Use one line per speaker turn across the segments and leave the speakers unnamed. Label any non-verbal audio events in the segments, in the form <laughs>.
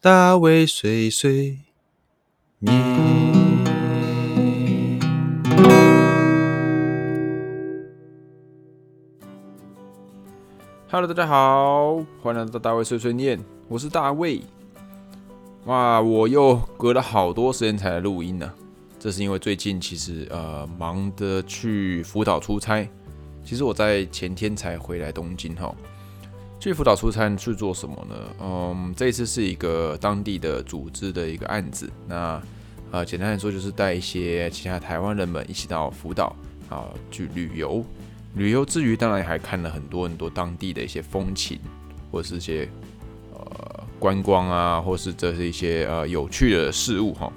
大卫碎碎念。Hello，大家好，欢迎来到大卫碎碎念，我是大卫。哇，我又隔了好多时间才来录音呢，这是因为最近其实呃忙的去福岛出差，其实我在前天才回来东京哈。去福岛出差去做什么呢？嗯，这一次是一个当地的组织的一个案子，那呃简单来说就是带一些其他台湾人们一起到福岛啊去旅游。旅游之余，当然还看了很多很多当地的一些风情，或者是一些呃观光啊，或是这是一些呃有趣的事物哈。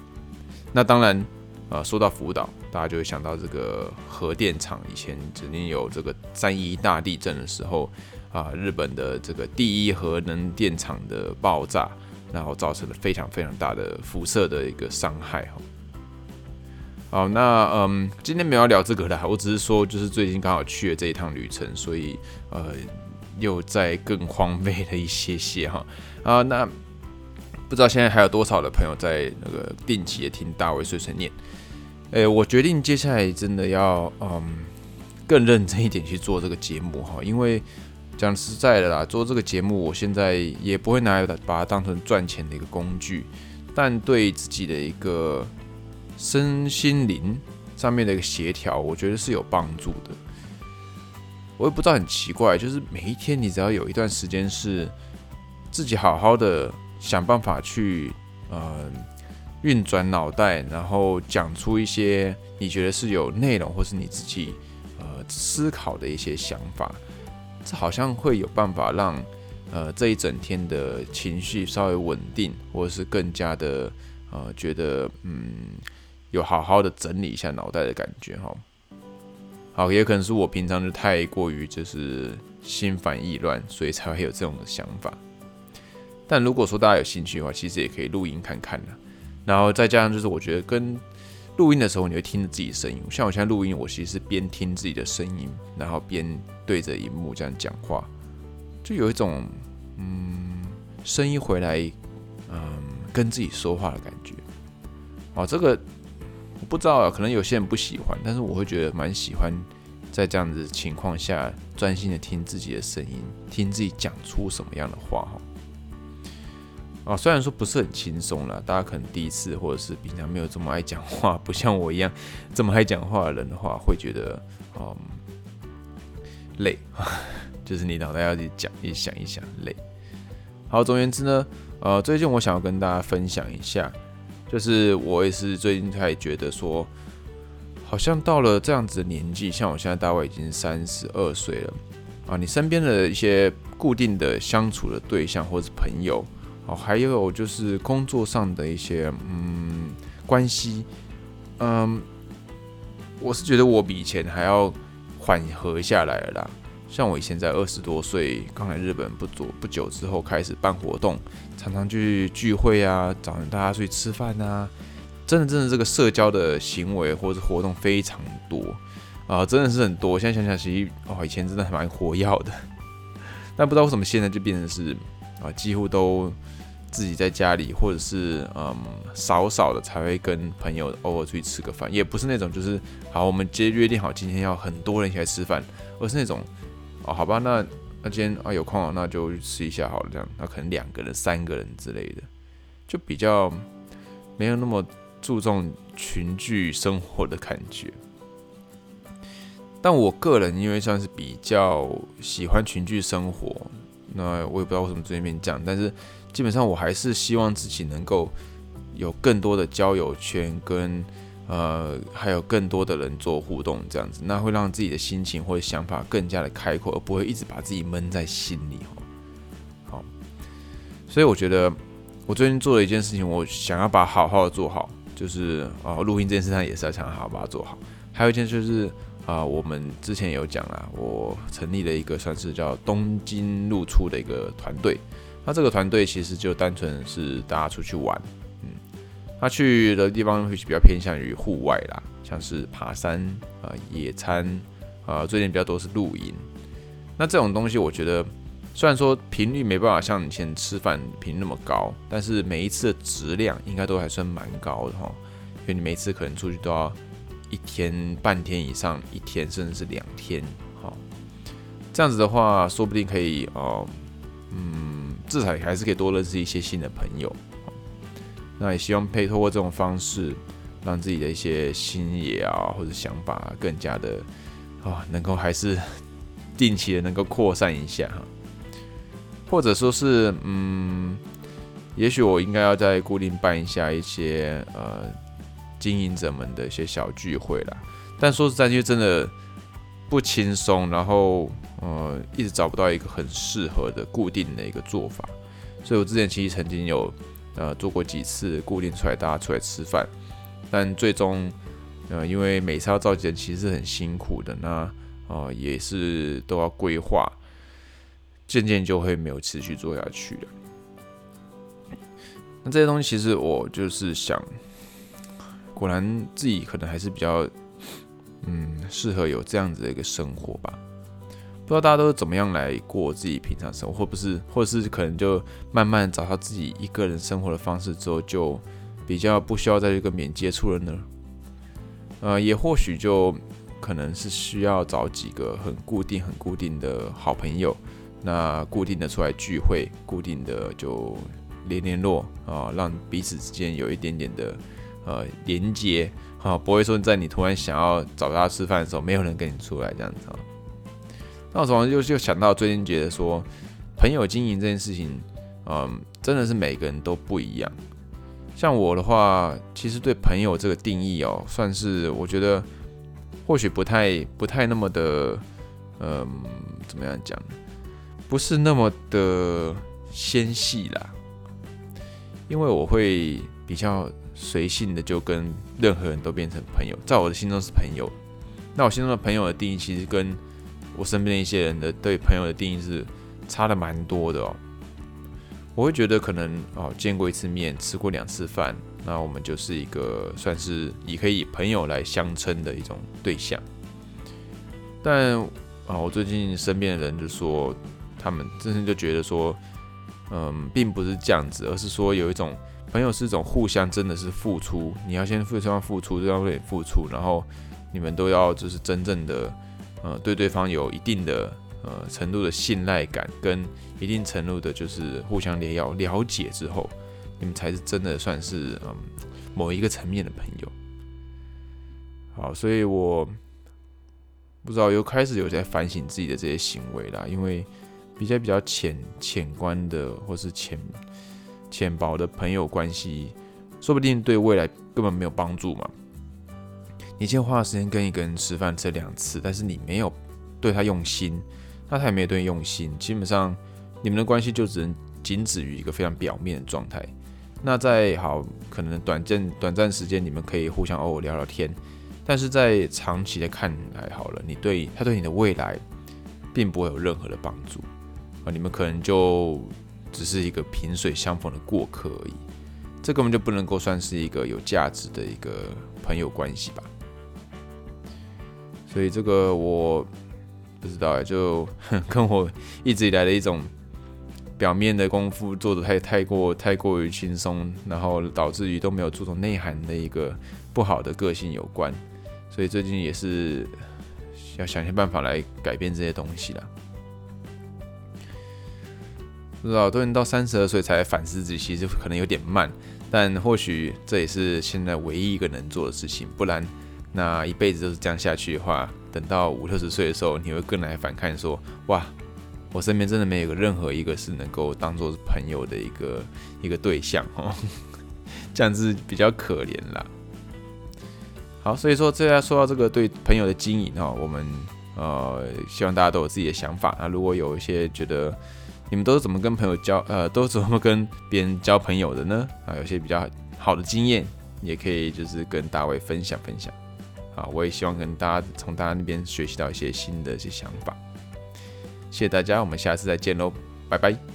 那当然，呃，说到福岛，大家就会想到这个核电厂，以前曾经有这个三一大地震的时候啊，日本的这个第一核能电厂的爆炸，然后造成了非常非常大的辐射的一个伤害哈。好，那嗯，今天没有聊这个啦，我只是说，就是最近刚好去了这一趟旅程，所以呃，又在更荒废了一些些哈啊，那不知道现在还有多少的朋友在那个定期的听大卫碎碎念？诶，我决定接下来真的要嗯更认真一点去做这个节目哈，因为讲实在的啦，做这个节目，我现在也不会拿来把它当成赚钱的一个工具，但对自己的一个。身心灵上面的一个协调，我觉得是有帮助的。我也不知道很奇怪，就是每一天你只要有一段时间是自己好好的想办法去呃运转脑袋，然后讲出一些你觉得是有内容或是你自己呃思考的一些想法，这好像会有办法让呃这一整天的情绪稍微稳定，或者是更加的呃觉得嗯。有好好的整理一下脑袋的感觉哈，好，也可能是我平常就太过于就是心烦意乱，所以才会有这种想法。但如果说大家有兴趣的话，其实也可以录音看看的。然后再加上就是我觉得跟录音的时候，你会听着自己声音。像我现在录音，我其实是边听自己的声音，然后边对着荧幕这样讲话，就有一种嗯声音回来嗯跟自己说话的感觉。哦，这个。我不知道，可能有些人不喜欢，但是我会觉得蛮喜欢，在这样子情况下专心的听自己的声音，听自己讲出什么样的话哈。啊，虽然说不是很轻松啦，大家可能第一次或者是平常没有这么爱讲话，不像我一样这么爱讲话的人的话，会觉得嗯累，<laughs> 就是你脑袋要去讲一想一想累。好，总而言之呢，呃，最近我想要跟大家分享一下。就是我也是最近才觉得说，好像到了这样子的年纪，像我现在大概已经三十二岁了啊，你身边的一些固定的相处的对象或者是朋友，哦，还有就是工作上的一些嗯关系，嗯，我是觉得我比以前还要缓和下来了啦。像我以前在二十多岁刚来日本不久不久之后开始办活动，常常去聚会啊，找人大家出去吃饭啊，真的真的这个社交的行为或者活动非常多啊，真的是很多。现在想想其实哦，以前真的还蛮活跃的，<laughs> 但不知道为什么现在就变成是啊，几乎都自己在家里，或者是嗯少少的才会跟朋友偶尔出去吃个饭，也不是那种就是好我们接约定好今天要很多人一起来吃饭，而是那种。哦，好吧，那那今天啊有空啊，那就吃一下好了。这样，那可能两个人、三个人之类的，就比较没有那么注重群聚生活的感觉。但我个人因为算是比较喜欢群聚生活，那我也不知道为什么这边讲，但是基本上我还是希望自己能够有更多的交友圈跟。呃，还有更多的人做互动，这样子，那会让自己的心情或者想法更加的开阔，而不会一直把自己闷在心里好，所以我觉得我最近做了一件事情，我想要把好好的做好，就是啊，录音这件事上也是要想好好把它做好。还有一件就是啊，我们之前有讲啊，我成立了一个算是叫东京露出的一个团队，那这个团队其实就单纯是大家出去玩。嗯他去的地方会比较偏向于户外啦，像是爬山啊、野餐啊，最近比较多是露营。那这种东西，我觉得虽然说频率没办法像以前吃饭频率那么高，但是每一次的质量应该都还算蛮高的哈。因为你每次可能出去都要一天半天以上，一天甚至是两天，哈。这样子的话，说不定可以哦，嗯，至少还是可以多认识一些新的朋友。那也希望可以透过这种方式，让自己的一些心野啊或者想法更加的啊，能够还是定期的能够扩散一下哈。或者说是，嗯，也许我应该要再固定办一下一些呃经营者们的一些小聚会啦。但说实在，就真的不轻松，然后呃一直找不到一个很适合的固定的一个做法。所以我之前其实曾经有呃做过几次固定出来大家出来吃饭，但最终呃因为每次要召集人其实是很辛苦的，那呃也是都要规划。渐渐就会没有持续做下去了。那这些东西其实我就是想，果然自己可能还是比较，嗯，适合有这样子的一个生活吧。不知道大家都是怎么样来过自己平常生活，或不是，或者是可能就慢慢找到自己一个人生活的方式之后，就比较不需要再去跟别人接触了呢？呃，也或许就可能是需要找几个很固定、很固定的好朋友。那固定的出来聚会，固定的就联联络啊，让彼此之间有一点点的呃连接啊，不会说在你突然想要找他吃饭的时候，没有人跟你出来这样子啊。那我从就就想到最近觉得说，朋友经营这件事情，嗯，真的是每个人都不一样。像我的话，其实对朋友这个定义哦，算是我觉得或许不太不太那么的，嗯，怎么样讲？不是那么的纤细啦，因为我会比较随性的就跟任何人都变成朋友，在我的心中是朋友。那我心中的朋友的定义，其实跟我身边的一些人的对朋友的定义是差的蛮多的哦。我会觉得可能哦见过一次面，吃过两次饭，那我们就是一个算是以可以朋友来相称的一种对象。但啊，我最近身边的人就说。他们真正就觉得说，嗯，并不是这样子，而是说有一种朋友是一种互相真的是付出，你要先互相付出，对方为你付出，然后你们都要就是真正的，呃，对对方有一定的呃程度的信赖感，跟一定程度的就是互相了了了解之后，你们才是真的算是嗯某一个层面的朋友。好，所以我不知道又开始有在反省自己的这些行为啦，因为。比较比较浅浅观的，或是浅浅薄的朋友关系，说不定对未来根本没有帮助嘛。你先花时间跟一个人吃饭这两次，但是你没有对他用心，那他也没有对你用心，基本上你们的关系就只能仅止于一个非常表面的状态。那在好可能短暂短暂时间，你们可以互相偶尔聊聊天，但是在长期的看来，好了，你对他对你的未来，并不会有任何的帮助。啊，你们可能就只是一个萍水相逢的过客而已，这根本就不能够算是一个有价值的一个朋友关系吧。所以这个我不知道，就 <laughs> 跟我一直以来的一种表面的功夫做的太太过太过于轻松，然后导致于都没有注重内涵的一个不好的个性有关。所以最近也是要想些办法来改变这些东西了。不知道，都能到三十二岁才反思自己，其实可能有点慢，但或许这也是现在唯一一个能做的事情。不然，那一辈子都是这样下去的话，等到五六十岁的时候，你会更来反看说：哇，我身边真的没有任何一个是能够当做是朋友的一个一个对象哦，<laughs> 这样子比较可怜啦。好，所以说这要说到这个对朋友的经营哈，我们呃希望大家都有自己的想法。那如果有一些觉得，你们都是怎么跟朋友交呃，<laughs> 都怎么跟别人交朋友的呢？啊，有些比较好的经验，也可以就是跟大卫分享分享。啊，我也希望跟大家从大家那边学习到一些新的一些想法。谢谢大家，我们下次再见喽，拜拜。